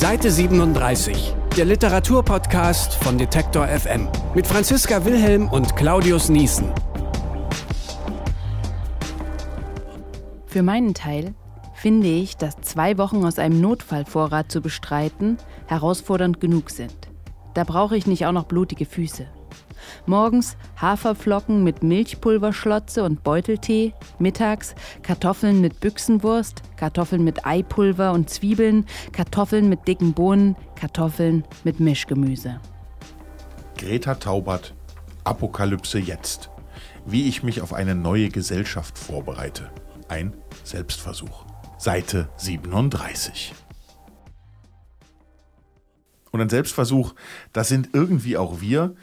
Seite 37, der Literaturpodcast von Detektor FM mit Franziska Wilhelm und Claudius Niesen. Für meinen Teil finde ich, dass zwei Wochen aus einem Notfallvorrat zu bestreiten herausfordernd genug sind. Da brauche ich nicht auch noch blutige Füße. Morgens Haferflocken mit Milchpulverschlotze und Beuteltee, mittags Kartoffeln mit Büchsenwurst, Kartoffeln mit Eipulver und Zwiebeln, Kartoffeln mit dicken Bohnen, Kartoffeln mit Mischgemüse. Greta Taubert, Apokalypse jetzt. Wie ich mich auf eine neue Gesellschaft vorbereite. Ein Selbstversuch. Seite 37. Und ein Selbstversuch, das sind irgendwie auch wir.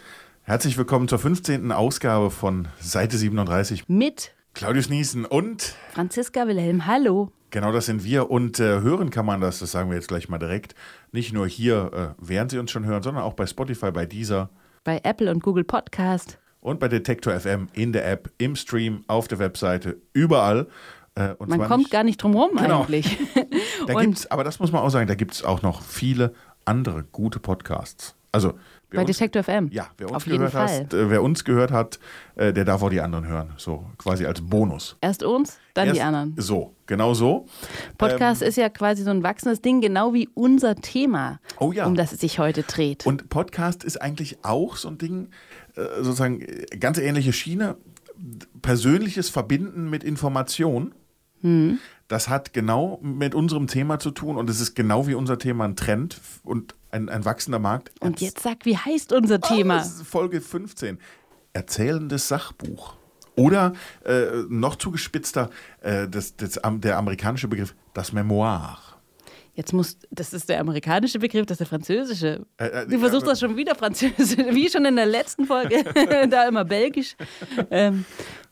Herzlich willkommen zur 15. Ausgabe von Seite 37 Mit Claudius Niesen und Franziska Wilhelm, hallo. genau das sind wir. Und äh, hören kann man das, das sagen wir jetzt gleich mal direkt, nicht nur hier, äh, während Sie uns schon hören, sondern auch bei Spotify, bei Deezer Bei Apple und Google Podcast. und bei Detektor FM in der App, im Stream, auf der Webseite, überall. Äh, und Man kommt nicht- gar nicht drum rum Genau. eigentlich. Da gibt's, aber das muss man auch sagen, da gibt es auch noch viele andere gute Podcasts. Also bei uns, Detektor FM. ja, wer uns Auf jeden gehört Fall. hat, äh, wer uns gehört hat, äh, der darf auch die anderen hören. So quasi als Bonus. Erst uns, dann die Erst- anderen. So, genau so. Podcast ist ja quasi so ein wachsendes Ding, genau wie unser Thema, Oh ja. um das es sich heute dreht. Und Podcast ist eigentlich auch so ein Ding, äh, sozusagen ganz ähnliche Schiene. Persönliches Verbinden mit Information. Hm. Das hat genau mit unserem Thema zu tun und es ist genau wie unser Thema ein Trend und ein, ein wachsender Markt. Und jetzt sag, wie heißt unser Thema? Ist Folge 15. Erzählendes Sachbuch. Oder äh, noch zugespitzter, äh, das, das, der amerikanische Begriff, das Memoir. Jetzt muss, das ist der amerikanische Begriff, das ist der französische. Äh, äh, du versuchst das schon wieder französisch, wie schon in der letzten Folge, da immer belgisch. Ähm,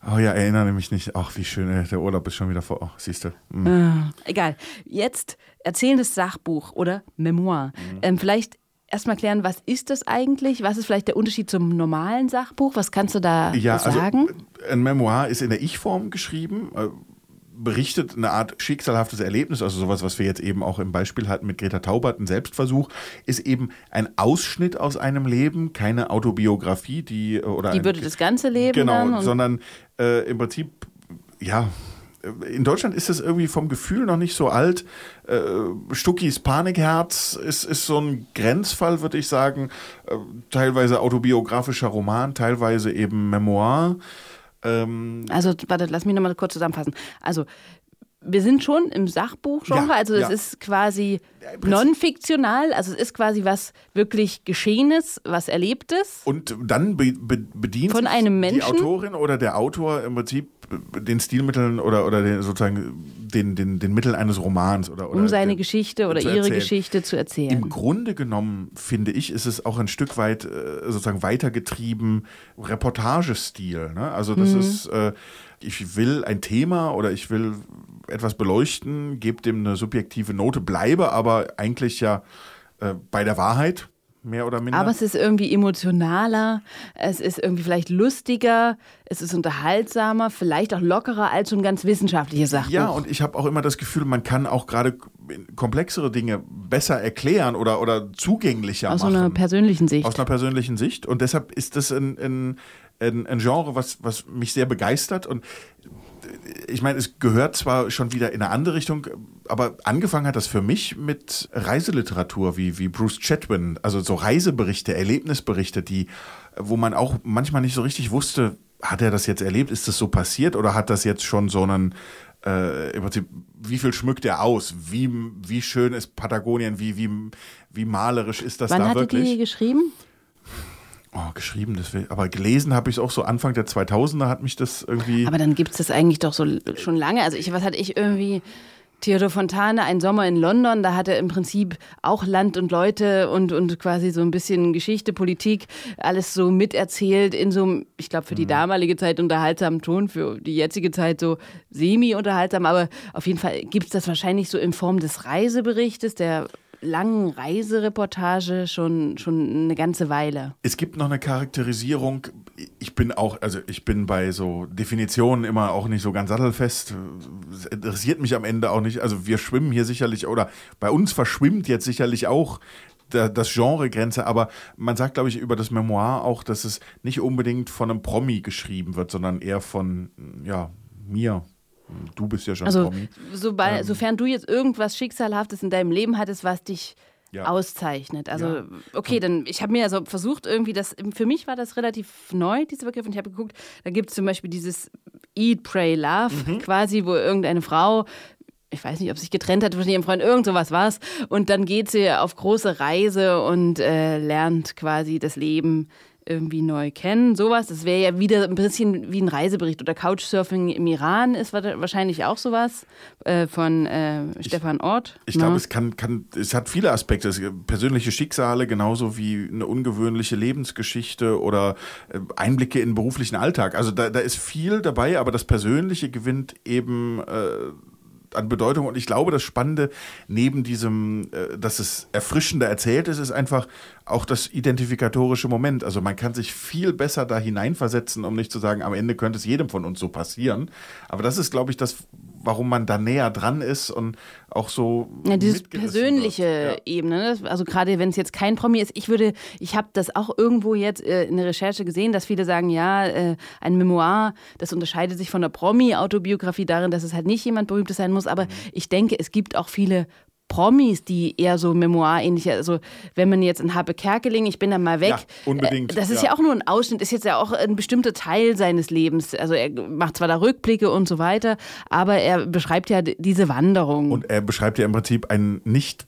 Oh ja, erinnere mich nicht. Ach, wie schön, äh, der Urlaub ist schon wieder vor. Oh, siehst du. Hm. ah, egal. Jetzt erzählendes Sachbuch oder Memoir. Mhm. Ähm, vielleicht erstmal klären, was ist das eigentlich? Was ist vielleicht der Unterschied zum normalen Sachbuch? Was kannst du da Ja, sagen? also ein Memoir ist in der Ich-Form geschrieben, äh, berichtet eine Art schicksalhaftes Erlebnis, also sowas, was wir jetzt eben auch im Beispiel hatten mit Greta Taubert, ein Selbstversuch, ist eben ein Ausschnitt aus einem Leben, keine Autobiografie, die äh, oder Die ein, würde das ganze Leben genau, sondern äh, im Prinzip ja. äh, In Deutschland ist es irgendwie vom Gefühl noch nicht so alt. Äh, Stuckis Panikherz ist, ist so ein Grenzfall, würde ich sagen. Teilweise autobiografischer Roman, teilweise eben Memoir. Ähm, Also, warte, lass mich nochmal kurz zusammenfassen. Also, wir sind schon im Sachbuchgenre, Ja, also es ja. ist quasi non-fiktional, also es ist quasi was wirklich Geschehenes, was Erlebtes. Und dann be be bedient Von einem die Menschen? Autorin oder der Autor im Prinzip den Stilmitteln oder, oder den, sozusagen den, den, den Mitteln eines Romans oder, oder um seine den- Geschichte oder ihre erzählen. Geschichte zu erzählen. Im Grunde genommen, finde ich, ist es auch ein Stück weit äh, sozusagen weitergetrieben Reportagestil. Ne? Also das Mhm. ist, äh, ich will ein Thema oder ich will etwas beleuchten, gebe dem eine subjektive Note, bleibe aber eigentlich ja äh, bei der Wahrheit, mehr oder minder. Aber es ist irgendwie emotionaler, es ist irgendwie vielleicht lustiger, es ist unterhaltsamer, vielleicht auch lockerer als so ein ganz wissenschaftliches Sachbuch. Ja, und ich habe auch immer das Gefühl, man kann auch gerade komplexere Dinge besser erklären oder, oder zugänglicher aus machen. einer persönlichen Sicht. Aus einer persönlichen Sicht. Und deshalb ist das ein, ein, ein, ein Genre, was, was mich sehr begeistert. Und ich meine, es gehört zwar schon wieder in eine andere Richtung, aber angefangen hat das für mich mit Reiseliteratur wie, wie Bruce Chatwin, also so Reiseberichte, Erlebnisberichte, die, wo man auch manchmal nicht so richtig wusste, hat er das jetzt erlebt, ist das so passiert oder hat das jetzt schon so einen, äh, im Prinzip, wie viel schmückt er aus? Wie, wie schön ist Patagonien? Wie, wie, wie malerisch ist das Wann da hat er wirklich? die geschrieben? Oh, geschrieben, das will, aber gelesen habe ich es auch so Anfang der 2000er hat mich das irgendwie. Aber dann gibt es das eigentlich doch so schon lange. Also ich, was hatte ich irgendwie? Theodor Fontane, ein Sommer in London, da hat er im Prinzip auch Land und Leute und, und quasi so ein bisschen Geschichte, Politik, alles so miterzählt in so einem, ich glaube, für die damalige Zeit unterhaltsamen Ton, für die jetzige Zeit so semi-unterhaltsam, aber auf jeden Fall gibt es das wahrscheinlich so in Form des Reiseberichtes, der langen Reisereportage schon, schon eine ganze Weile. es gibt noch eine Charakterisierung, ich bin auch, also ich bin bei so Definitionen immer auch nicht so ganz sattelfest. Es interessiert mich am Ende auch nicht. Also wir schwimmen hier sicherlich, oder bei uns verschwimmt jetzt sicherlich auch das Genregrenze, aber man sagt, glaube ich, über das Memoir auch, dass es nicht unbedingt von einem Promi geschrieben wird, sondern eher von, ja, mir. Du bist ja schon also, Promi. Sobald, ähm, sofern du jetzt irgendwas Schicksalhaftes in deinem Leben hattest, was dich ja. auszeichnet. Also, ja. okay, dann, ich habe mir also versucht, irgendwie das, für mich war das relativ neu, dieser Begriff, und ich habe geguckt, da gibt es zum Beispiel dieses Eat, Pray, Love, mhm. quasi, wo irgendeine Frau ich weiß nicht, ob sie sich getrennt hat von ihrem Freund, irgend sowas war es. Und dann geht sie auf große Reise und äh, lernt quasi das Leben irgendwie neu kennen. Sowas, das wäre ja wieder ein bisschen wie ein Reisebericht. Oder Couchsurfing im Iran ist wahrscheinlich auch sowas äh, von äh, Stefan Ort. Ich, glaube, es kann, kann, es hat viele Aspekte. Es persönliche Schicksale, genauso wie eine ungewöhnliche Lebensgeschichte oder äh, Einblicke in den beruflichen Alltag. Also da, da ist viel dabei, aber das Persönliche gewinnt eben äh, an Bedeutung. Und ich glaube, das Spannende neben diesem, äh, dass es erfrischender erzählt ist, ist einfach auch das identifikatorische Moment. Also man kann sich viel besser da hineinversetzen, um nicht zu sagen, am Ende könnte es jedem von uns so passieren. Aber das ist, glaube ich, das, warum man da näher dran ist und auch so. Ja, dieses persönliche ja. Ebene. Ne? Also gerade wenn es jetzt kein Promi ist, ich würde, ich habe das auch irgendwo jetzt äh, in der Recherche gesehen, dass viele sagen, ja, äh, ein Memoir, das unterscheidet sich von der Promi-Autobiografie darin, dass es halt nicht jemand Berühmtes sein muss. Aber mhm. ich denke, es gibt auch viele Promis, die eher so Memoir-ähnliche, also wenn man jetzt in Habe Kerkeling, ich bin dann mal weg. Ja, unbedingt. Das ist ja. ja. auch nur ein Ausschnitt, ist jetzt ja auch ein bestimmter Teil seines Lebens. Also er macht zwar da Rückblicke und so weiter, aber er beschreibt ja diese Wanderung. Und er beschreibt ja im Prinzip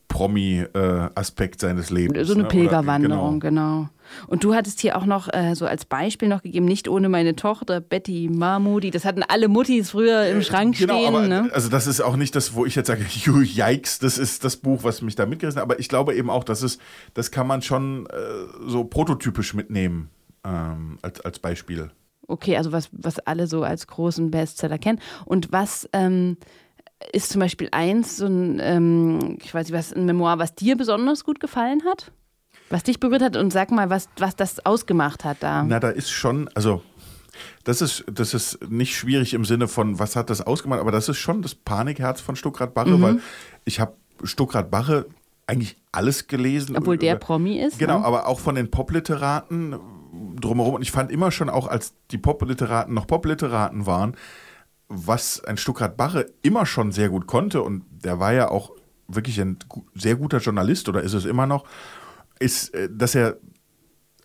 einen Nicht-Promi-Aspekt seines Lebens. So eine ne? Pilgerwanderung, genau. genau. Und du hattest hier auch noch äh, so als Beispiel noch gegeben, nicht ohne meine Tochter Betty Mahmoudi. Das hatten alle Muttis früher im Schrank genau, stehen. Aber, ne? Also das ist auch nicht das, wo ich jetzt sage, yikes, das ist das Buch, was mich da mitgerissen hat. Aber ich glaube eben auch, dass es, das kann man schon äh, so prototypisch mitnehmen ähm, als, als Beispiel. Okay, also was, was alle so als großen Bestseller kennen. Und was ähm, ist zum Beispiel eins, so ein, ähm, ich weiß nicht, was, ein Memoir, was dir besonders gut gefallen hat? Was dich berührt hat und sag mal, was, was das ausgemacht hat da. Na, da ist schon, also das ist, das ist nicht schwierig im Sinne von, was hat das ausgemacht, aber das ist schon das Panikherz von Stuckrad-Barre, mhm. weil ich habe Stuckrad-Barre eigentlich alles gelesen. Obwohl der Promi ist. Genau, ne? aber auch von den Popliteraten drumherum. Und ich fand immer schon, auch als die Popliteraten noch Popliteraten waren, was ein Stuckrad-Barre immer schon sehr gut konnte, und der war ja auch wirklich ein sehr guter Journalist oder ist es immer noch, ist, äh, dass er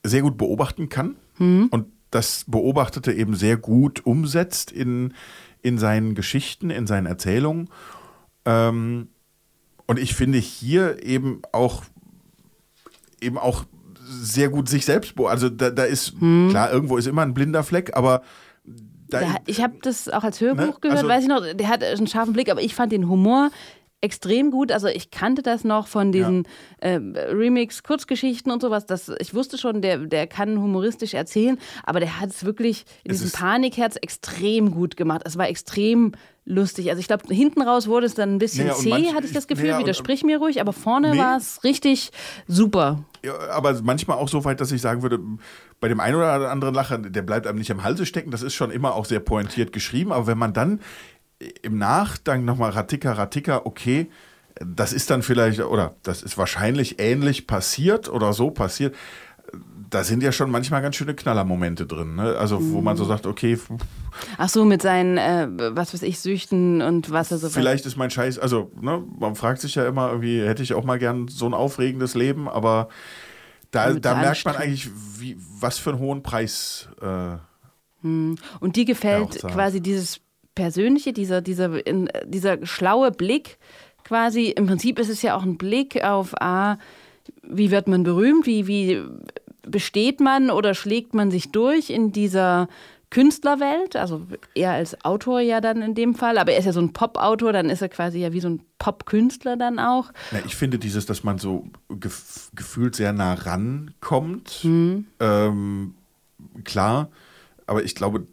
sehr gut beobachten kann mhm. und das Beobachtete eben sehr gut umsetzt in, in seinen Geschichten, in seinen Erzählungen. Ähm, und ich finde hier eben auch eben auch sehr gut sich selbst Also da, da ist, hm. klar, irgendwo ist immer ein blinder Fleck, aber da, ich habe das auch als Hörbuch ne? gehört, also, weiß ich noch, der hat einen scharfen Blick, aber ich fand den Humor extrem gut. Also ich kannte das noch von diesen ja. äh, Remix-Kurzgeschichten und sowas. Das, ich wusste schon, der, der kann humoristisch erzählen, aber der hat es wirklich in es diesem Panikherz extrem gut gemacht. Es war extrem lustig. Also ich glaube, hinten raus wurde es dann ein bisschen naja, zäh, manch, hatte ich das Gefühl. Naja, Widersprich mir ruhig, aber vorne nee. war es richtig super. Ja, aber manchmal auch so weit, dass ich sagen würde, bei dem einen oder anderen Lacher, der bleibt einem nicht am Halse stecken. Das ist schon immer auch sehr pointiert geschrieben. Aber wenn man dann im Nachgang nochmal Ratika, Ratika, okay, das ist dann vielleicht, oder das ist wahrscheinlich ähnlich passiert oder so passiert. Da sind ja schon manchmal ganz schöne Knallermomente drin. Ne? Also, wo man so mhm. sagt, okay. Ach so, mit seinen, äh, was weiß ich, Süchten und was er so. Vielleicht ist mein Scheiß, also, ne, man fragt sich ja immer irgendwie, hätte ich auch mal gern so ein aufregendes Leben, aber da, da merkt man eigentlich, wie, was für einen hohen Preis. Äh, hm. und dir gefällt quasi dieses Persönliche, dieser, dieser, in, dieser schlaue Blick quasi, im Prinzip ist es ja auch ein Blick auf, ah, wie wird man berühmt, wie, wie besteht man oder schlägt man sich durch in dieser Künstlerwelt, also er als Autor ja dann in dem Fall, aber er ist ja so ein Pop-Autor, dann ist er quasi ja wie so ein Pop-Künstler dann auch. Ja, ich finde dieses, dass man so gef gefühlt sehr nah rankommt, mhm. ähm, klar, aber ich glaube,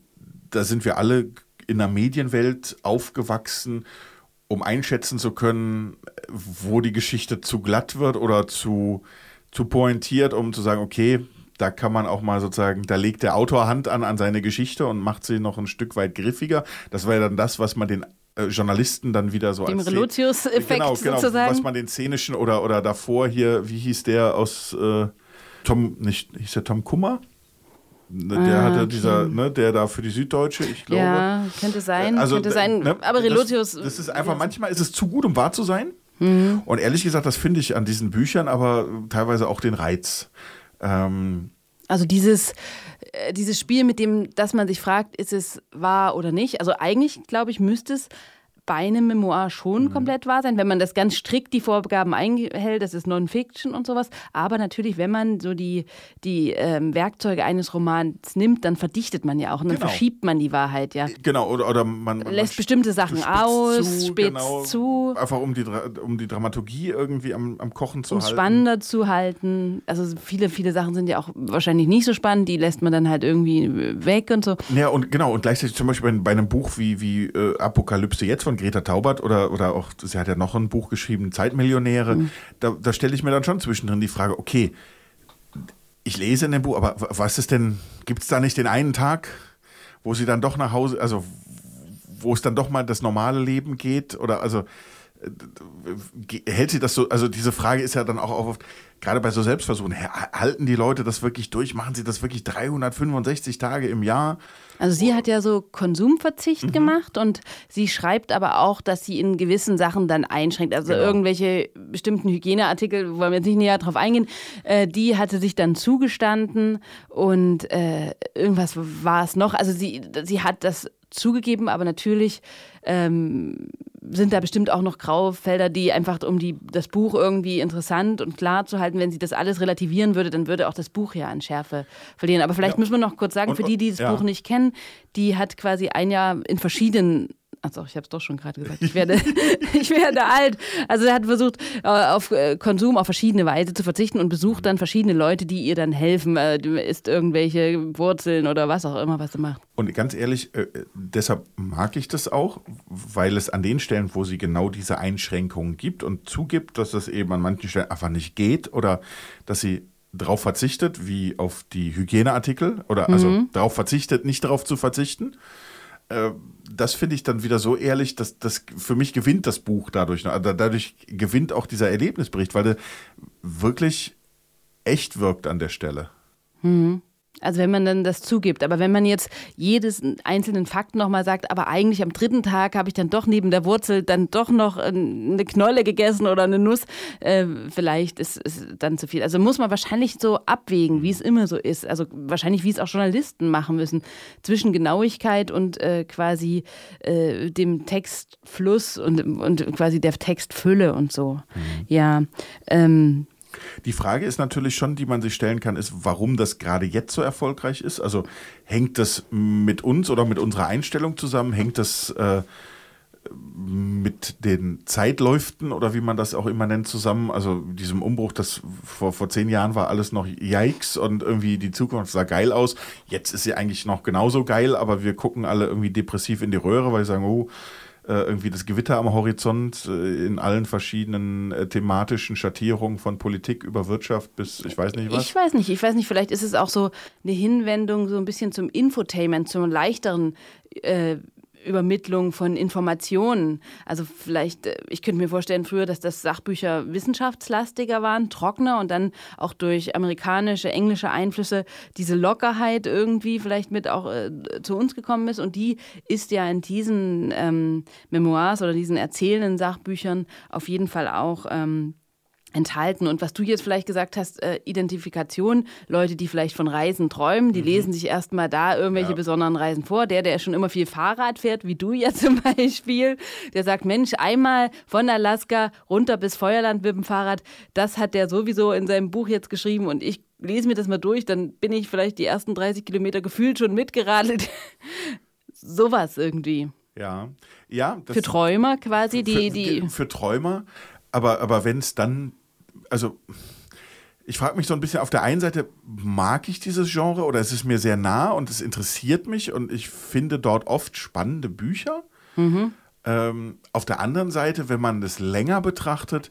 da sind wir alle in der Medienwelt aufgewachsen, um einschätzen zu können, wo die Geschichte zu glatt wird oder zu, zu pointiert, um zu sagen, okay, da kann man auch mal sozusagen, da legt der Autor Hand an an seine Geschichte und macht sie noch ein Stück weit griffiger. Das war ja dann das, was man den äh, Journalisten dann wieder so Dem als Relotius-Effekt genau, genau, sozusagen. was man den szenischen oder, oder davor hier, wie hieß der aus äh, Tom, nicht, hieß der Tom Kummer? Ne, Der Ah, hatte okay. dieser, ne, der da für die Süddeutsche, ich glaube. ja, könnte sein, Also, könnte sein. ne, aber Relotius. Das, das ist einfach, manchmal ist es zu gut, um wahr zu sein. Mhm. Und ehrlich gesagt, das finde ich an diesen Büchern aber teilweise auch den Reiz. Ähm, Also dieses, äh, dieses Spiel, mit dem, dass man sich fragt, ist es wahr oder nicht. Also eigentlich, glaube ich, müsste es bei einem Memoir schon Mhm. komplett wahr sein, wenn man das ganz strikt die Vorgaben einhält, das ist Non-Fiction und sowas. Aber natürlich, wenn man so die, die ähm, Werkzeuge eines Romans nimmt, dann verdichtet man ja auch und dann Genau. verschiebt man die Wahrheit, ja. genau, oder, oder man, man Lässt man bestimmte Sachen aus, zu, genau, zu. Einfach um die, um die Dramaturgie irgendwie am, am Kochen zu um halten. spannender zu halten. Also viele, viele Sachen sind ja auch wahrscheinlich nicht so spannend, die lässt man dann halt irgendwie weg und so. Ja, und genau, und gleichzeitig zum Beispiel bei, bei einem Buch wie, wie äh, Apokalypse jetzt von Greta Taubert oder, oder auch, sie hat ja noch ein Buch geschrieben, Zeitmillionäre, Mhm. da, da stelle ich mir dann schon zwischendrin die Frage, okay, ich lese in dem Buch, aber was ist denn, gibt es da nicht den einen Tag, wo sie dann doch nach Hause, also wo es dann doch mal das normale Leben geht oder also äh, ge- hält sie das so, also diese Frage ist ja dann auch oft, gerade bei so Selbstversuchen, halten die Leute das wirklich durch, machen sie das wirklich 365 Tage im Jahr? Also sie hat ja so Konsumverzicht Mhm. gemacht und sie schreibt aber auch, dass sie in gewissen Sachen dann einschränkt. Also Genau. irgendwelche bestimmten Hygieneartikel, wollen wir jetzt nicht näher drauf eingehen, äh, die hatte sich dann zugestanden und äh, irgendwas war es noch. Also sie, sie hat das zugegeben, aber natürlich ähm, sind da bestimmt auch noch graue Felder, die einfach, um die, das Buch irgendwie interessant und klar zu halten, wenn sie das alles relativieren würde, dann würde auch das Buch ja an Schärfe verlieren. Aber vielleicht Ja. müssen wir noch kurz sagen, Und- für die, die das ja. Buch nicht kennen, die hat quasi ein Jahr in verschiedenen Achso, ich habe es doch schon gerade gesagt. Ich werde, ich werde alt. Also er hat versucht, äh, auf äh, Konsum auf verschiedene Weise zu verzichten und besucht dann verschiedene Leute, die ihr dann helfen. Äh, isst irgendwelche Wurzeln oder was auch immer, was sie macht. Und ganz ehrlich, deshalb mag ich das auch, weil es an den Stellen, wo sie genau diese Einschränkungen gibt und zugibt, dass das eben an manchen Stellen einfach nicht geht oder dass sie darauf verzichtet, wie auf die Hygieneartikel oder also darauf verzichtet, nicht darauf zu verzichten. Äh, Das finde ich dann wieder so ehrlich, dass das für mich gewinnt das Buch dadurch. Also Dadurch gewinnt auch dieser Erlebnisbericht, weil der wirklich echt wirkt an der Stelle. Also wenn man dann das zugibt. Aber wenn man jetzt jedes einzelnen Fakt nochmal sagt, aber eigentlich am dritten Tag habe ich dann doch neben der Wurzel dann doch noch äh, eine Knolle gegessen oder eine Nuss, äh, vielleicht ist es dann zu viel. Also muss man wahrscheinlich so abwägen, wie es immer so ist. Also wahrscheinlich, wie es auch Journalisten machen müssen, zwischen Genauigkeit und äh, quasi äh, dem Textfluss und, und quasi der Textfülle und so. Ja, ähm, Die Frage ist natürlich schon, die man sich stellen kann, ist, warum das gerade jetzt so erfolgreich ist. Also hängt das mit uns oder mit unserer Einstellung zusammen? Hängt das äh, mit den Zeitläuften oder wie man das auch immer nennt zusammen? Also diesem Umbruch, das vor, vor zehn Jahren war alles noch Yikes und irgendwie die Zukunft sah geil aus. Jetzt ist sie eigentlich noch genauso geil, aber wir gucken alle irgendwie depressiv in die Röhre, weil wir sagen, oh, irgendwie das Gewitter am Horizont äh, in allen verschiedenen äh, thematischen Schattierungen von Politik über Wirtschaft bis ich weiß nicht was. Ich weiß nicht, ich weiß nicht, vielleicht ist es auch so eine Hinwendung so ein bisschen zum Infotainment, zum leichteren äh, Übermittlung von Informationen. Also vielleicht, äh, ich könnte mir vorstellen früher, dass das Sachbücher wissenschaftslastiger waren, trockener und dann auch durch amerikanische, englische Einflüsse diese Lockerheit irgendwie vielleicht mit auch äh, zu uns gekommen ist. Und die ist ja in diesen ähm, Memoirs oder diesen erzählenden Sachbüchern auf jeden Fall auch ähm, enthalten. Und was du jetzt vielleicht gesagt hast, äh, Identifikation, Leute, die vielleicht von Reisen träumen, die lesen sich erstmal da irgendwelche Ja. besonderen Reisen vor. Der, der schon immer viel Fahrrad fährt, wie du ja zum Beispiel, der sagt, Mensch, einmal von Alaska runter bis Feuerland mit dem Fahrrad, das hat der sowieso in seinem Buch jetzt geschrieben und ich lese mir das mal durch, dann bin ich vielleicht die ersten 30 Kilometer gefühlt schon mitgeradelt. Sowas irgendwie. Ja, ja. Für Träumer quasi, die, für, die. für Träumer, aber, aber wenn es dann, also ich frage mich so ein bisschen, auf der einen Seite mag ich dieses Genre oder es ist mir sehr nah und es interessiert mich und ich finde dort oft spannende Bücher. Ähm, auf der anderen Seite, wenn man das länger betrachtet,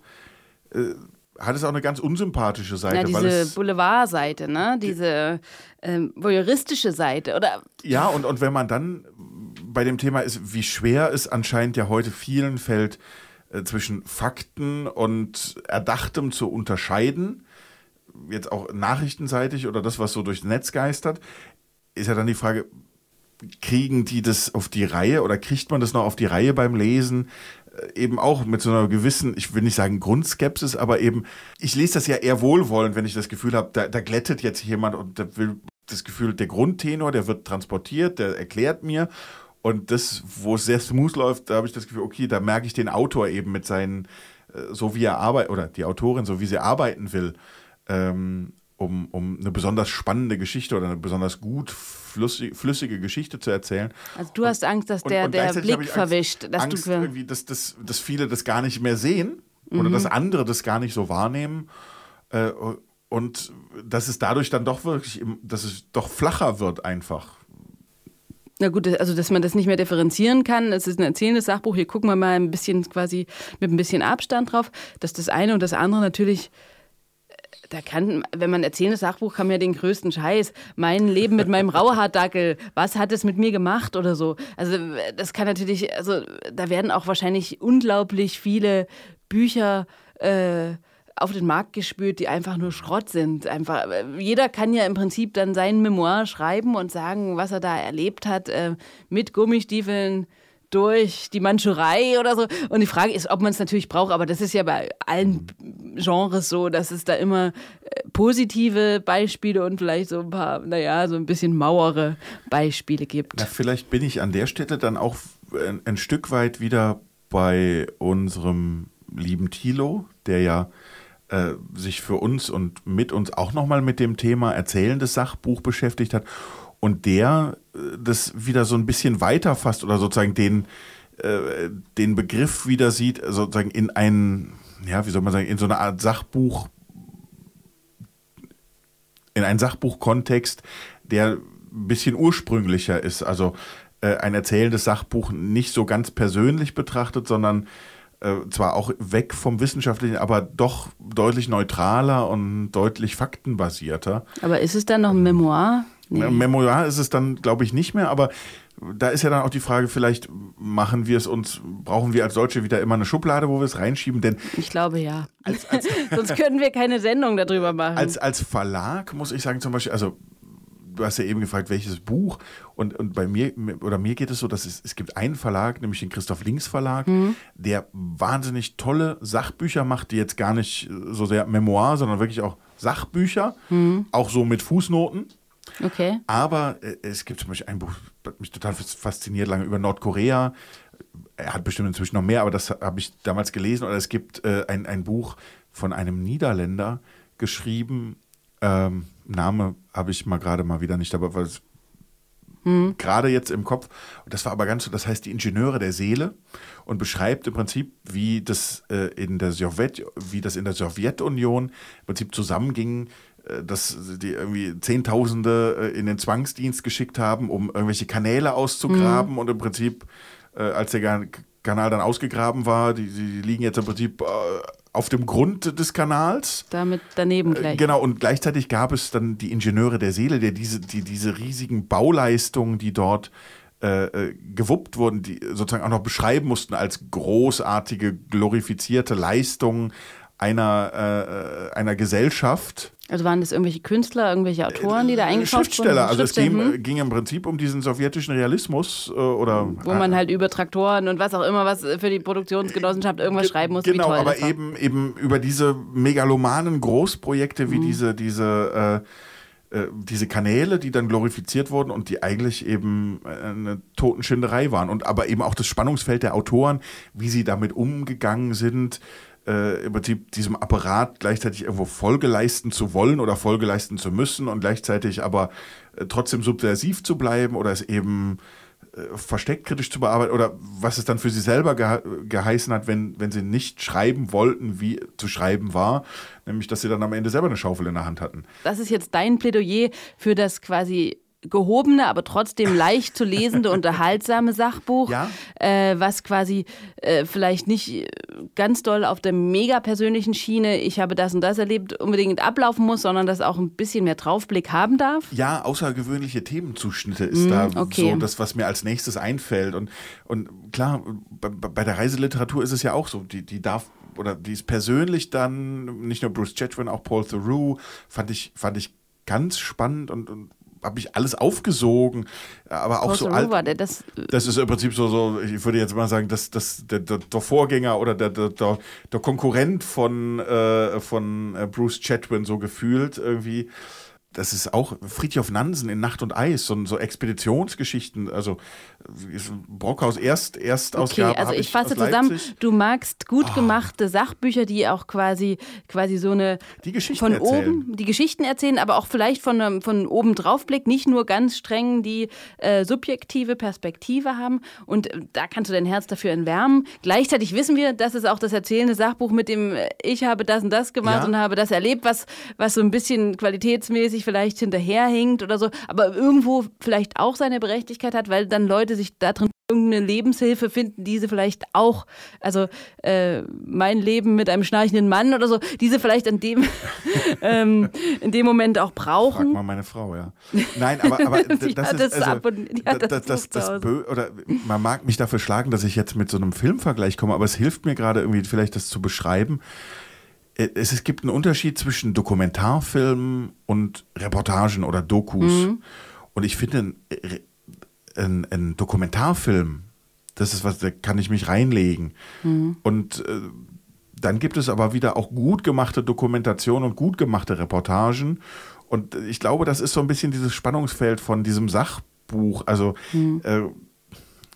äh, hat es auch eine ganz unsympathische Seite. Ja, diese Boulevardseite, ne? Diese ähm, voyeuristische Seite, oder? Ja, und, und wenn man dann bei dem Thema ist, wie schwer es anscheinend ja heute vielen fällt, äh, zwischen Fakten und Erdachtem zu unterscheiden, jetzt auch nachrichtenseitig oder das, was so durchs Netz geistert, ist ja dann die Frage, kriegen die das auf die Reihe oder kriegt man das noch auf die Reihe beim Lesen? Äh, eben auch mit so einer gewissen, ich will nicht sagen Grundskepsis, aber eben, ich lese das ja eher wohlwollend, wenn ich das Gefühl habe, da, da glättet jetzt jemand und der will das Gefühl, der Grundtenor, der wird transportiert, der erklärt mir. Und das, wo es sehr smooth läuft, da habe ich das Gefühl, okay, da merke ich den Autor eben mit seinen, äh, so wie er arbeitet, oder die Autorin, so wie sie arbeiten will. Ähm, um, um eine besonders spannende Geschichte oder eine besonders gut flüssig, flüssige Geschichte zu erzählen. Also du hast Angst, dass der, und, und der Blick verwischt. Dass Angst, du irgendwie, dass, dass, dass viele das gar nicht mehr sehen mhm. oder dass andere das gar nicht so wahrnehmen. Äh, und dass es dadurch dann doch wirklich, dass es doch flacher wird einfach. Na gut, also dass man das nicht mehr differenzieren kann. Es ist ein erzählendes Sachbuch. Hier gucken wir mal ein bisschen quasi mit ein bisschen Abstand drauf, dass das eine und das andere natürlich da kann, wenn man erzählendes Sachbuch kann man ja den größten Scheiß. Mein Leben mit meinem Rauhaardackel, was hat es mit mir gemacht oder so. Also das kann natürlich, also da werden auch wahrscheinlich unglaublich viele Bücher äh, auf den Markt gespült, die einfach nur Schrott sind. Einfach, jeder kann ja im Prinzip dann sein Memoir schreiben und sagen, was er da erlebt hat, äh, mit Gummistiefeln durch die Mandschurei oder so. Und die Frage ist, ob man es natürlich braucht, aber das ist ja bei allen Genres so, dass es da immer äh, positive Beispiele und vielleicht so ein paar, naja, so ein bisschen mauere Beispiele gibt. Na, vielleicht bin ich an der Stelle dann auch ein, ein Stück weit wieder bei unserem lieben Thilo, der ja äh, sich für uns und mit uns auch nochmal mit dem Thema erzählendes Sachbuch beschäftigt hat und der äh, das wieder so ein bisschen weiter fasst oder sozusagen den, äh, den Begriff wieder sieht, sozusagen in einen, ja, wie soll man sagen, in so eine Art Sachbuch, in einen Sachbuchkontext, der ein bisschen ursprünglicher ist. Also äh, ein erzählendes Sachbuch nicht so ganz persönlich betrachtet, sondern äh, zwar auch weg vom Wissenschaftlichen, aber doch deutlich neutraler und deutlich faktenbasierter. Aber ist es dann noch ein Memoir? Nee. Memoir ist es dann, glaube ich, nicht mehr, aber da ist ja dann auch die Frage, vielleicht machen wir es uns, brauchen wir als Deutsche wieder immer eine Schublade, wo wir es reinschieben, denn. Ich glaube ja. Als, als Sonst können wir keine Sendung darüber machen. Als, als Verlag muss ich sagen, zum Beispiel, also du hast ja eben gefragt, welches Buch. Und, und bei mir oder mir geht es so, dass es, es gibt einen Verlag, nämlich den Christoph Links Verlag, mhm. der wahnsinnig tolle Sachbücher macht, die jetzt gar nicht so sehr Memoir, sondern wirklich auch Sachbücher, mhm. auch so mit Fußnoten. Okay. Aber äh, es gibt zum Beispiel ein Buch, das mich total fasziniert, lange über Nordkorea. Er hat bestimmt inzwischen noch mehr, aber das habe ich damals gelesen. Oder es gibt äh, ein, ein Buch von einem Niederländer geschrieben. Ähm, Name habe ich mal gerade mal wieder nicht dabei, weil es hm. gerade jetzt im Kopf. Und das war aber ganz so, das heißt die Ingenieure der Seele und beschreibt im Prinzip, wie das äh, in der Sowjet, wie das in der Sowjetunion im Prinzip zusammenging, äh, dass die irgendwie Zehntausende äh, in den Zwangsdienst geschickt haben, um irgendwelche Kanäle auszugraben mhm. und im Prinzip, äh, als der Kanal dann ausgegraben war, die, die liegen jetzt im Prinzip auf dem Grund des Kanals. Damit daneben gleich. Genau, und gleichzeitig gab es dann die Ingenieure der Seele, die diese, die diese riesigen Bauleistungen, die dort äh, gewuppt wurden, die sozusagen auch noch beschreiben mussten als großartige, glorifizierte Leistungen einer, äh, einer Gesellschaft. Also waren das irgendwelche Künstler, irgendwelche Autoren, die da äh, eingekauft Schriftsteller. wurden? Schriftsteller, also es ging, ging, im Prinzip um diesen sowjetischen Realismus äh, oder wo man halt über Traktoren und was auch immer was für die Produktionsgenossenschaft irgendwas schreiben musste. Genau, aber eben eben über diese megalomanen Großprojekte wie mhm. diese diese äh, äh, diese Kanäle, die dann glorifiziert wurden und die eigentlich eben eine Totenschinderei waren und aber eben auch das Spannungsfeld der Autoren, wie sie damit umgegangen sind äh, im Prinzip diesem Apparat gleichzeitig irgendwo Folge leisten zu wollen oder Folge leisten zu müssen und gleichzeitig aber äh, trotzdem subversiv zu bleiben oder es eben äh, versteckt kritisch zu bearbeiten oder was es dann für sie selber gehe geheißen hat, wenn, wenn sie nicht schreiben wollten, wie zu schreiben war, nämlich dass sie dann am Ende selber eine Schaufel in der Hand hatten. Das ist jetzt dein Plädoyer für das quasi gehobene, aber trotzdem leicht zu lesende, unterhaltsame Sachbuch, Ja. äh, was quasi äh, vielleicht nicht ganz doll auf der mega persönlichen Schiene, ich habe das und das erlebt, unbedingt ablaufen muss, sondern das auch ein bisschen mehr Draufblick haben darf. Ja, außergewöhnliche Themenzuschnitte ist da Mm, okay. so das, was mir als nächstes einfällt. Und, und klar, bei, bei der Reiseliteratur ist es ja auch so, die, die darf oder die ist persönlich dann, nicht nur Bruce Chatwin, auch Paul Theroux, fand ich, fand ich ganz spannend und, und habe ich alles aufgesogen, aber auch Paul so alt. war der das Das ist im Prinzip so, so ich würde jetzt mal sagen, dass das, der, der, der Vorgänger oder der, der, der, der Konkurrent von, äh, von äh, Bruce Chatwin so gefühlt irgendwie. Das ist auch Friedhof Nansen in Nacht und Eis, so, so Expeditionsgeschichten. Also ist Brockhaus erst, Okay, Erstausgabe. also ich fasse zusammen, Leipzig. du magst gut gemachte Sachbücher, die auch quasi, quasi so eine Die Geschichten von erzählen. oben, die Geschichten erzählen, aber auch vielleicht von, einem- von oben draufblick, nicht nur ganz streng die äh, subjektive Perspektive haben. Und äh, da kannst du dein Herz dafür entwärmen. Gleichzeitig wissen wir, dass es auch das erzählende Sachbuch mit dem äh, Ich habe das und das gemacht Ja. und habe das erlebt, was, was so ein bisschen qualitätsmäßig vielleicht hinterherhinkt oder so, aber irgendwo vielleicht auch seine Berechtigkeit hat, weil dann Leute sich da drin irgendeine Lebenshilfe finden, diese vielleicht auch, also äh, mein Leben mit einem schnarchenden Mann oder so, diese vielleicht an dem, ähm, in dem Moment auch Frag brauchen. mal meine Frau, ja. Nein, aber, das ist also, und- das das, das, oder man mag mich dafür schlagen, dass ich jetzt mit so einem Filmvergleich komme, aber es hilft mir gerade irgendwie vielleicht das zu beschreiben. Äh, Es, es gibt einen Unterschied zwischen Dokumentarfilmen und Reportagen oder Dokus. Mhm. Und ich finde, ein, äh, ein, ein Dokumentarfilm, das ist was, da kann ich mich reinlegen. Mhm. Und äh, dann gibt es aber wieder auch gut gemachte Dokumentationen und gut gemachte Reportagen. Und ich glaube, das ist so ein bisschen dieses Spannungsfeld von diesem Sachbuch. Also, äh,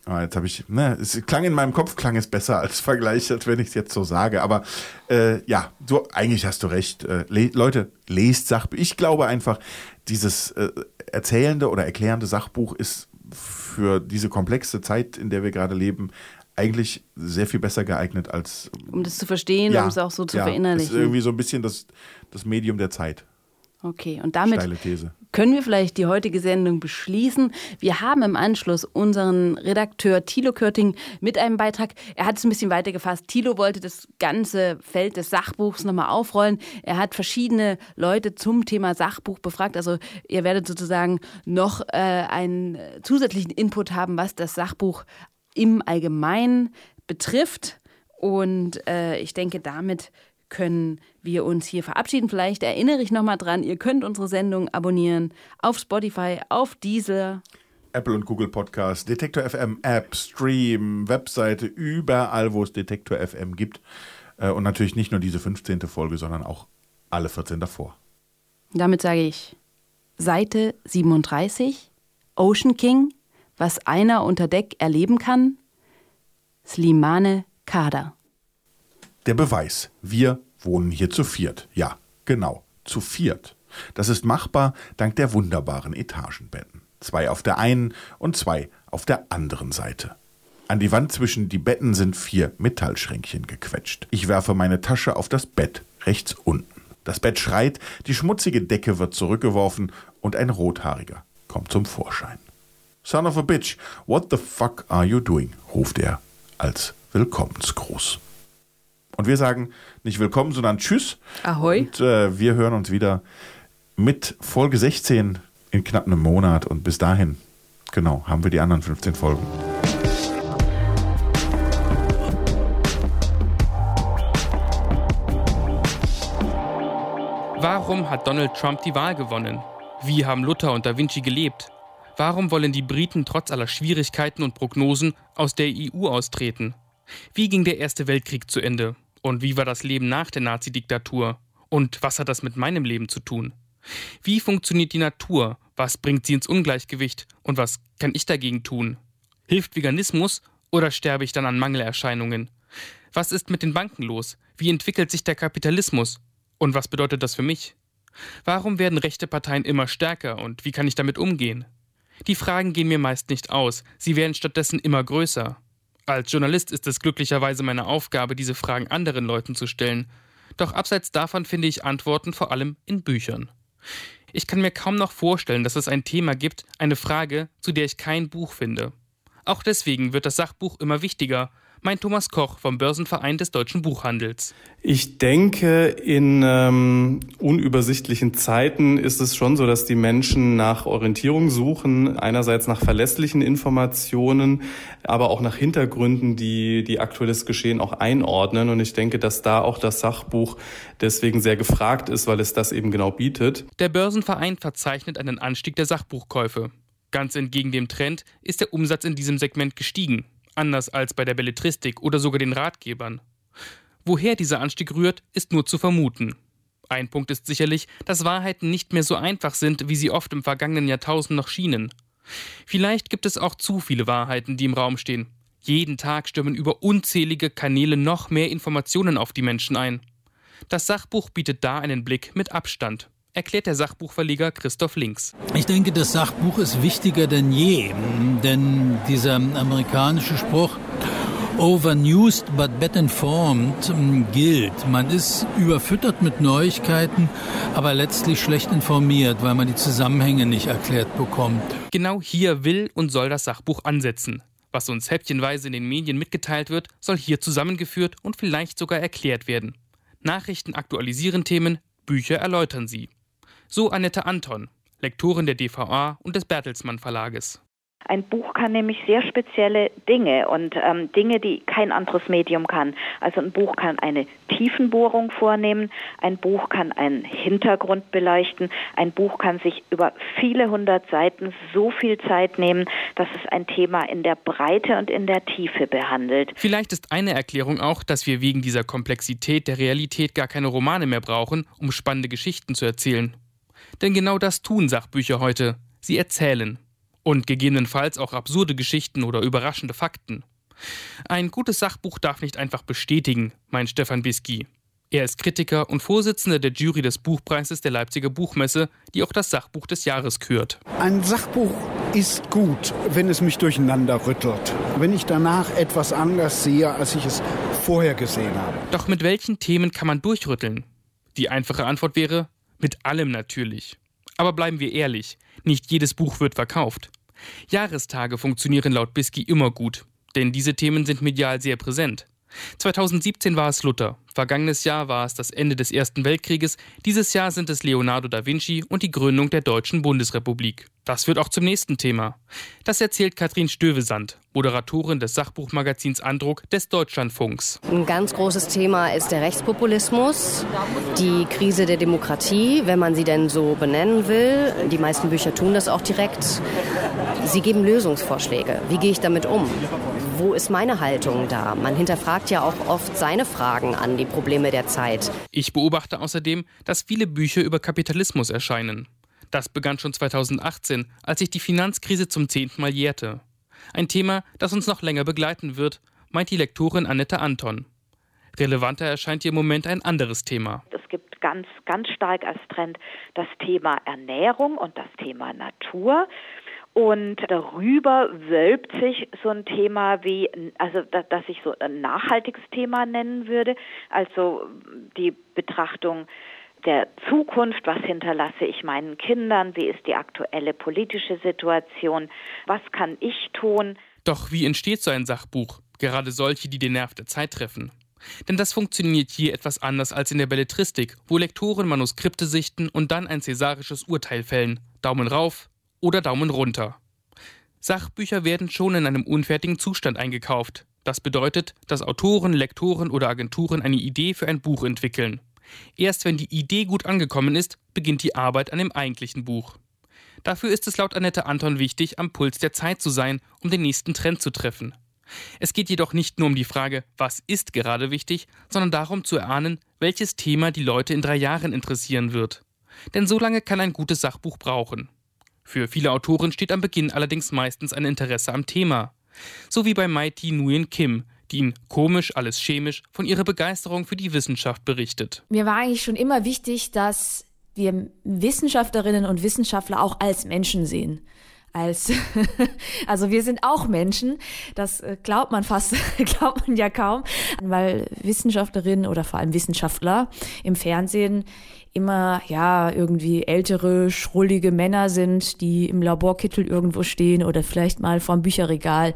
ah, jetzt habe ich, ne, es klang in meinem Kopf, klang es besser als Vergleich, als wenn ich es jetzt so sage. Aber äh, ja, so, eigentlich hast du recht. Äh, le Leute, lest Sachbuch. Ich glaube einfach, dieses äh, erzählende oder erklärende Sachbuch ist für diese komplexe Zeit, in der wir gerade leben, eigentlich sehr viel besser geeignet als Um das zu verstehen, um es auch so zu ja, verinnerlichen. Das ist irgendwie so ein bisschen das, das Medium der Zeit. Okay, und damit These. Können wir vielleicht die heutige Sendung beschließen. Wir haben im Anschluss unseren Redakteur Thilo Körting mit einem Beitrag. Er hat es ein bisschen weiter gefasst. Thilo wollte das ganze Feld des Sachbuchs nochmal aufrollen. Er hat verschiedene Leute zum Thema Sachbuch befragt. Also ihr werdet sozusagen noch äh, einen zusätzlichen Input haben, was das Sachbuch im Allgemeinen betrifft. Und äh, ich denke, damit können wir uns hier verabschieden. Vielleicht erinnere ich nochmal dran, ihr könnt unsere Sendung abonnieren auf Spotify, auf Deezer. Apple und Google Podcast, Detektor FM App, Stream, Webseite, überall, wo es Detektor FM gibt. Äh, Und natürlich nicht nur diese 15. Folge, sondern auch alle 14 davor. Damit sage ich Seite 37, Ocean King, was einer unter Deck erleben kann, Slimane Kader. Der Beweis. Wir wohnen hier zu viert. Ja, genau, zu viert. Das ist machbar dank der wunderbaren Etagenbetten. Zwei auf der einen und zwei auf der anderen Seite. An die Wand zwischen die Betten sind vier Metallschränkchen gequetscht. Ich werfe meine Tasche auf das Bett rechts unten. Das Bett schreit, die schmutzige Decke wird zurückgeworfen und ein Rothaariger kommt zum Vorschein. Son of a bitch, what the fuck are you doing? ruft er als Willkommensgruß. Und wir sagen nicht willkommen, sondern Tschüss. Ahoi. Und äh, wir hören uns wieder mit Folge 16 in knapp einem Monat. Und bis dahin, genau, haben wir die anderen 15 Folgen. Warum hat Donald Trump die Wahl gewonnen? Wie haben Luther und Da Vinci gelebt? Warum wollen die Briten trotz aller Schwierigkeiten und Prognosen aus der EU austreten? Wie ging der Erste Weltkrieg zu Ende? Und wie war das Leben nach der Nazi-Diktatur? Und was hat das mit meinem Leben zu tun? Wie funktioniert die Natur? Was bringt sie ins Ungleichgewicht? Und was kann ich dagegen tun? Hilft Veganismus oder sterbe ich dann an Mangelerscheinungen? Was ist mit den Banken los? Wie entwickelt sich der Kapitalismus? Und was bedeutet das für mich? Warum werden rechte Parteien immer stärker und wie kann ich damit umgehen? Die Fragen gehen mir meist nicht aus, sie werden stattdessen immer größer. Als Journalist ist es glücklicherweise meine Aufgabe, diese Fragen anderen Leuten zu stellen. Doch abseits davon finde ich Antworten vor allem in Büchern. Ich kann mir kaum noch vorstellen, dass es ein Thema gibt, eine Frage, zu der ich kein Buch finde. Auch deswegen wird das Sachbuch immer wichtiger, meint Thomas Koch vom Börsenverein des deutschen Buchhandels. Ich denke, in ähm, unübersichtlichen Zeiten ist es schon so, dass die Menschen nach Orientierung suchen, einerseits nach verlässlichen Informationen, aber auch nach Hintergründen, die die aktuelles Geschehen auch einordnen. Und ich denke, dass da auch das Sachbuch deswegen sehr gefragt ist, weil es das eben genau bietet. Der Börsenverein verzeichnet einen Anstieg der Sachbuchkäufe. Ganz entgegen dem Trend ist der Umsatz in diesem Segment gestiegen anders als bei der Belletristik oder sogar den Ratgebern. Woher dieser Anstieg rührt, ist nur zu vermuten. Ein Punkt ist sicherlich, dass Wahrheiten nicht mehr so einfach sind, wie sie oft im vergangenen Jahrtausend noch schienen. Vielleicht gibt es auch zu viele Wahrheiten, die im Raum stehen. Jeden Tag stürmen über unzählige Kanäle noch mehr Informationen auf die Menschen ein. Das Sachbuch bietet da einen Blick mit Abstand erklärt der Sachbuchverleger Christoph Links. Ich denke, das Sachbuch ist wichtiger denn je, denn dieser amerikanische Spruch Overused but better informed gilt. Man ist überfüttert mit Neuigkeiten, aber letztlich schlecht informiert, weil man die Zusammenhänge nicht erklärt bekommt. Genau hier will und soll das Sachbuch ansetzen. Was uns häppchenweise in den Medien mitgeteilt wird, soll hier zusammengeführt und vielleicht sogar erklärt werden. Nachrichten aktualisieren Themen, Bücher erläutern sie. So Annette Anton, Lektorin der DVA und des Bertelsmann Verlages. Ein Buch kann nämlich sehr spezielle Dinge und ähm, Dinge, die kein anderes Medium kann. Also ein Buch kann eine Tiefenbohrung vornehmen, ein Buch kann einen Hintergrund beleuchten, ein Buch kann sich über viele hundert Seiten so viel Zeit nehmen, dass es ein Thema in der Breite und in der Tiefe behandelt. Vielleicht ist eine Erklärung auch, dass wir wegen dieser Komplexität der Realität gar keine Romane mehr brauchen, um spannende Geschichten zu erzählen. Denn genau das tun Sachbücher heute. Sie erzählen. Und gegebenenfalls auch absurde Geschichten oder überraschende Fakten. Ein gutes Sachbuch darf nicht einfach bestätigen, meint Stefan Bisky. Er ist Kritiker und Vorsitzender der Jury des Buchpreises der Leipziger Buchmesse, die auch das Sachbuch des Jahres kürt. Ein Sachbuch ist gut, wenn es mich durcheinander rüttelt. Wenn ich danach etwas anders sehe, als ich es vorher gesehen habe. Doch mit welchen Themen kann man durchrütteln? Die einfache Antwort wäre mit allem natürlich. Aber bleiben wir ehrlich, nicht jedes Buch wird verkauft. Jahrestage funktionieren laut Bisky immer gut, denn diese Themen sind medial sehr präsent. 2017 war es Luther, vergangenes Jahr war es das Ende des Ersten Weltkrieges, dieses Jahr sind es Leonardo da Vinci und die Gründung der Deutschen Bundesrepublik. Das wird auch zum nächsten Thema. Das erzählt Katrin Stövesand, Moderatorin des Sachbuchmagazins Andruck des Deutschlandfunks. Ein ganz großes Thema ist der Rechtspopulismus, die Krise der Demokratie, wenn man sie denn so benennen will. Die meisten Bücher tun das auch direkt. Sie geben Lösungsvorschläge. Wie gehe ich damit um? Wo ist meine Haltung da? Man hinterfragt ja auch oft seine Fragen an die Probleme der Zeit. Ich beobachte außerdem, dass viele Bücher über Kapitalismus erscheinen. Das begann schon 2018, als sich die Finanzkrise zum zehnten Mal jährte. Ein Thema, das uns noch länger begleiten wird, meint die Lektorin Annette Anton. Relevanter erscheint ihr im Moment ein anderes Thema. Es gibt ganz, ganz stark als Trend das Thema Ernährung und das Thema Natur. Und darüber wölbt sich so ein Thema wie, also dass ich so ein nachhaltiges Thema nennen würde, also die Betrachtung der Zukunft, was hinterlasse ich meinen Kindern, wie ist die aktuelle politische Situation, was kann ich tun. Doch wie entsteht so ein Sachbuch, gerade solche, die den Nerv der Zeit treffen? Denn das funktioniert hier etwas anders als in der Belletristik, wo Lektoren Manuskripte sichten und dann ein cäsarisches Urteil fällen. Daumen rauf oder Daumen runter. Sachbücher werden schon in einem unfertigen Zustand eingekauft. Das bedeutet, dass Autoren, Lektoren oder Agenturen eine Idee für ein Buch entwickeln. Erst wenn die Idee gut angekommen ist, beginnt die Arbeit an dem eigentlichen Buch. Dafür ist es laut Annette Anton wichtig, am Puls der Zeit zu sein, um den nächsten Trend zu treffen. Es geht jedoch nicht nur um die Frage, was ist gerade wichtig, sondern darum zu erahnen, welches Thema die Leute in drei Jahren interessieren wird. Denn so lange kann ein gutes Sachbuch brauchen. Für viele Autoren steht am Beginn allerdings meistens ein Interesse am Thema. So wie bei Mighty Nguyen Kim, die ihn komisch, alles chemisch von ihrer Begeisterung für die Wissenschaft berichtet. Mir war eigentlich schon immer wichtig, dass wir Wissenschaftlerinnen und Wissenschaftler auch als Menschen sehen. Als, also wir sind auch Menschen. Das äh, glaubt man fast, glaubt man ja kaum, weil Wissenschaftlerinnen oder vor allem Wissenschaftler im Fernsehen immer, ja, irgendwie ältere, schrullige Männer sind, die im Laborkittel irgendwo stehen oder vielleicht mal vorm Bücherregal.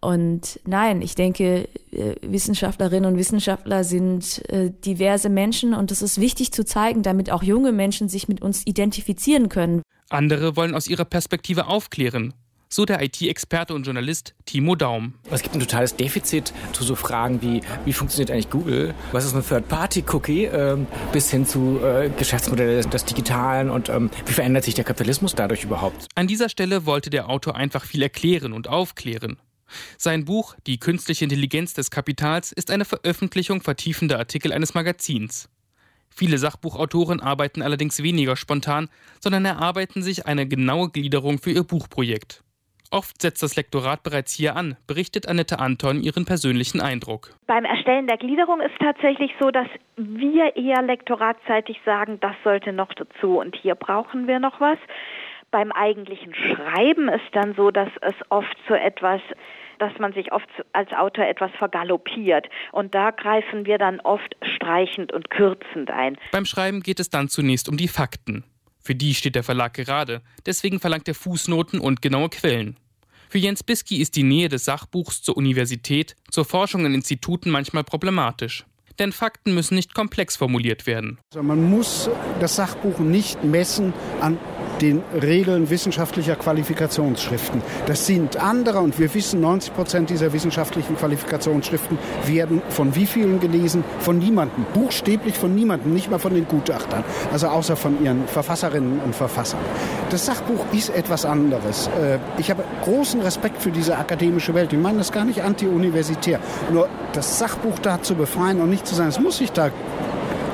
Und nein, ich denke, äh, Wissenschaftlerinnen und Wissenschaftler sind äh, diverse Menschen und es ist wichtig zu zeigen, damit auch junge Menschen sich mit uns identifizieren können. Andere wollen aus ihrer Perspektive aufklären, so der IT-Experte und Journalist Timo Daum. Es gibt ein totales Defizit zu so Fragen wie, wie funktioniert eigentlich Google? Was ist ein Third-Party-Cookie? Ähm, bis hin zu äh, Geschäftsmodelle des, des Digitalen und ähm, wie verändert sich der Kapitalismus dadurch überhaupt? An dieser Stelle wollte der Autor einfach viel erklären und aufklären. Sein Buch Die künstliche Intelligenz des Kapitals ist eine Veröffentlichung vertiefender Artikel eines Magazins. Viele Sachbuchautoren arbeiten allerdings weniger spontan, sondern erarbeiten sich eine genaue Gliederung für ihr Buchprojekt. Oft setzt das Lektorat bereits hier an, berichtet Annette Anton ihren persönlichen Eindruck. Beim Erstellen der Gliederung ist tatsächlich so, dass wir eher lektoratseitig sagen, das sollte noch dazu und hier brauchen wir noch was. Beim eigentlichen Schreiben ist dann so, dass es oft so etwas dass man sich oft als Autor etwas vergaloppiert. Und da greifen wir dann oft streichend und kürzend ein. Beim Schreiben geht es dann zunächst um die Fakten. Für die steht der Verlag gerade. Deswegen verlangt er Fußnoten und genaue Quellen. Für Jens Bisky ist die Nähe des Sachbuchs zur Universität, zur Forschung in Instituten manchmal problematisch. Denn Fakten müssen nicht komplex formuliert werden. Also man muss das Sachbuch nicht messen an den Regeln wissenschaftlicher Qualifikationsschriften. Das sind andere und wir wissen, 90 Prozent dieser wissenschaftlichen Qualifikationsschriften werden von wie vielen gelesen? Von niemandem. Buchstäblich von niemandem, nicht mal von den Gutachtern. Also außer von ihren Verfasserinnen und Verfassern. Das Sachbuch ist etwas anderes. Äh, ich habe großen Respekt für diese akademische Welt. Ich meine das gar nicht anti-universitär. Nur das Sachbuch da zu befreien und nicht zu sagen, es muss sich da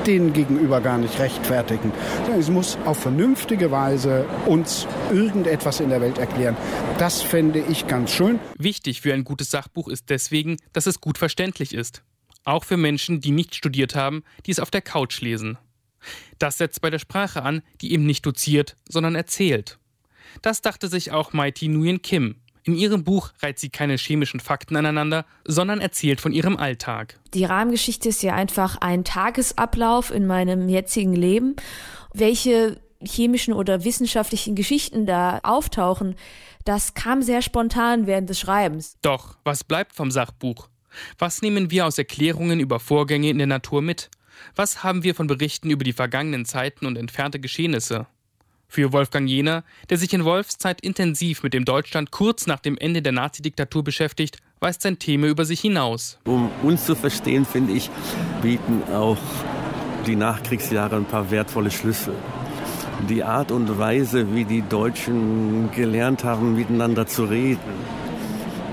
denen gegenüber gar nicht rechtfertigen. Es muss auf vernünftige Weise uns irgendetwas in der Welt erklären. Das fände ich ganz schön. Wichtig für ein gutes Sachbuch ist deswegen, dass es gut verständlich ist. Auch für Menschen, die nicht studiert haben, die es auf der Couch lesen. Das setzt bei der Sprache an, die eben nicht doziert, sondern erzählt. Das dachte sich auch Mighty Nguyen Kim, in ihrem Buch reiht sie keine chemischen Fakten aneinander, sondern erzählt von ihrem Alltag. Die Rahmengeschichte ist ja einfach ein Tagesablauf in meinem jetzigen Leben. Welche chemischen oder wissenschaftlichen Geschichten da auftauchen, das kam sehr spontan während des Schreibens. Doch, was bleibt vom Sachbuch? Was nehmen wir aus Erklärungen über Vorgänge in der Natur mit? Was haben wir von Berichten über die vergangenen Zeiten und entfernte Geschehnisse? Für Wolfgang Jener, der sich in Wolfszeit intensiv mit dem Deutschland kurz nach dem Ende der Nazidiktatur beschäftigt, weist sein Thema über sich hinaus. Um uns zu verstehen, finde ich, bieten auch die Nachkriegsjahre ein paar wertvolle Schlüssel. Die Art und Weise, wie die Deutschen gelernt haben, miteinander zu reden,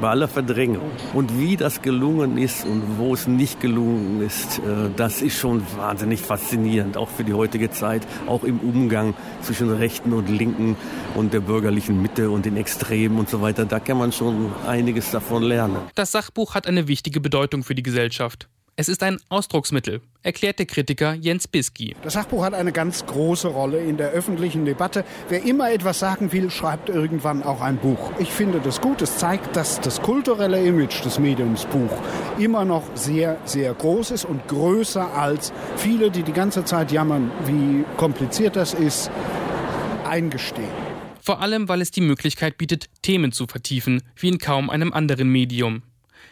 bei aller Verdrängung. Und wie das gelungen ist und wo es nicht gelungen ist, äh, das ist schon wahnsinnig faszinierend, auch für die heutige Zeit, auch im Umgang zwischen Rechten und Linken und der bürgerlichen Mitte und den Extremen und so weiter. Da kann man schon einiges davon lernen. Das Sachbuch hat eine wichtige Bedeutung für die Gesellschaft. Es ist ein Ausdrucksmittel, erklärt der Kritiker Jens Bisky. Das Sachbuch hat eine ganz große Rolle in der öffentlichen Debatte. Wer immer etwas sagen will, schreibt irgendwann auch ein Buch. Ich finde das gut. Es zeigt, dass das kulturelle Image des Mediums Buch immer noch sehr, sehr groß ist und größer als viele, die die ganze Zeit jammern, wie kompliziert das ist, eingestehen. Vor allem, weil es die Möglichkeit bietet, Themen zu vertiefen, wie in kaum einem anderen Medium.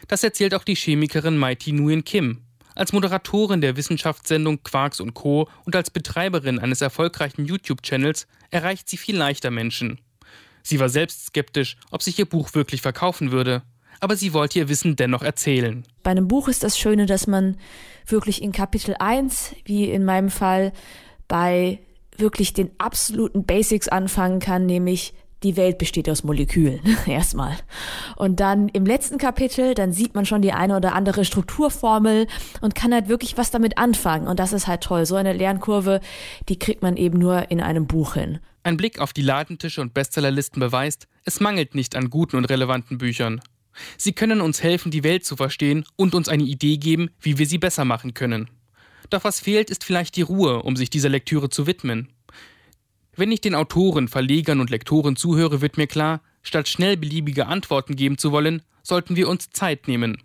Das erzählt auch die Chemikerin Mighty Nguyen Kim. Als Moderatorin der Wissenschaftssendung Quarks und Co. und als Betreiberin eines erfolgreichen YouTube-Channels erreicht sie viel leichter Menschen. Sie war selbst skeptisch, ob sich ihr Buch wirklich verkaufen würde, aber sie wollte ihr Wissen dennoch erzählen. Bei einem Buch ist das Schöne, dass man wirklich in Kapitel 1, wie in meinem Fall, bei wirklich den absoluten Basics anfangen kann, nämlich die Welt besteht aus Molekülen, erstmal. Und dann im letzten Kapitel, dann sieht man schon die eine oder andere Strukturformel und kann halt wirklich was damit anfangen. Und das ist halt toll. So eine Lernkurve, die kriegt man eben nur in einem Buch hin. Ein Blick auf die Ladentische und Bestsellerlisten beweist, es mangelt nicht an guten und relevanten Büchern. Sie können uns helfen, die Welt zu verstehen und uns eine Idee geben, wie wir sie besser machen können. Doch was fehlt, ist vielleicht die Ruhe, um sich dieser Lektüre zu widmen. Wenn ich den Autoren, Verlegern und Lektoren zuhöre, wird mir klar, statt schnell beliebige Antworten geben zu wollen, sollten wir uns Zeit nehmen,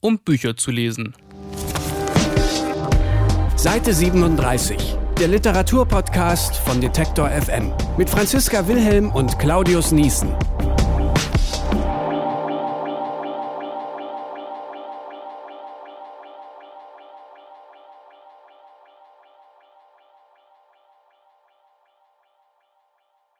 um Bücher zu lesen. Seite 37, der Literaturpodcast von Detektor FM mit Franziska Wilhelm und Claudius Niesen.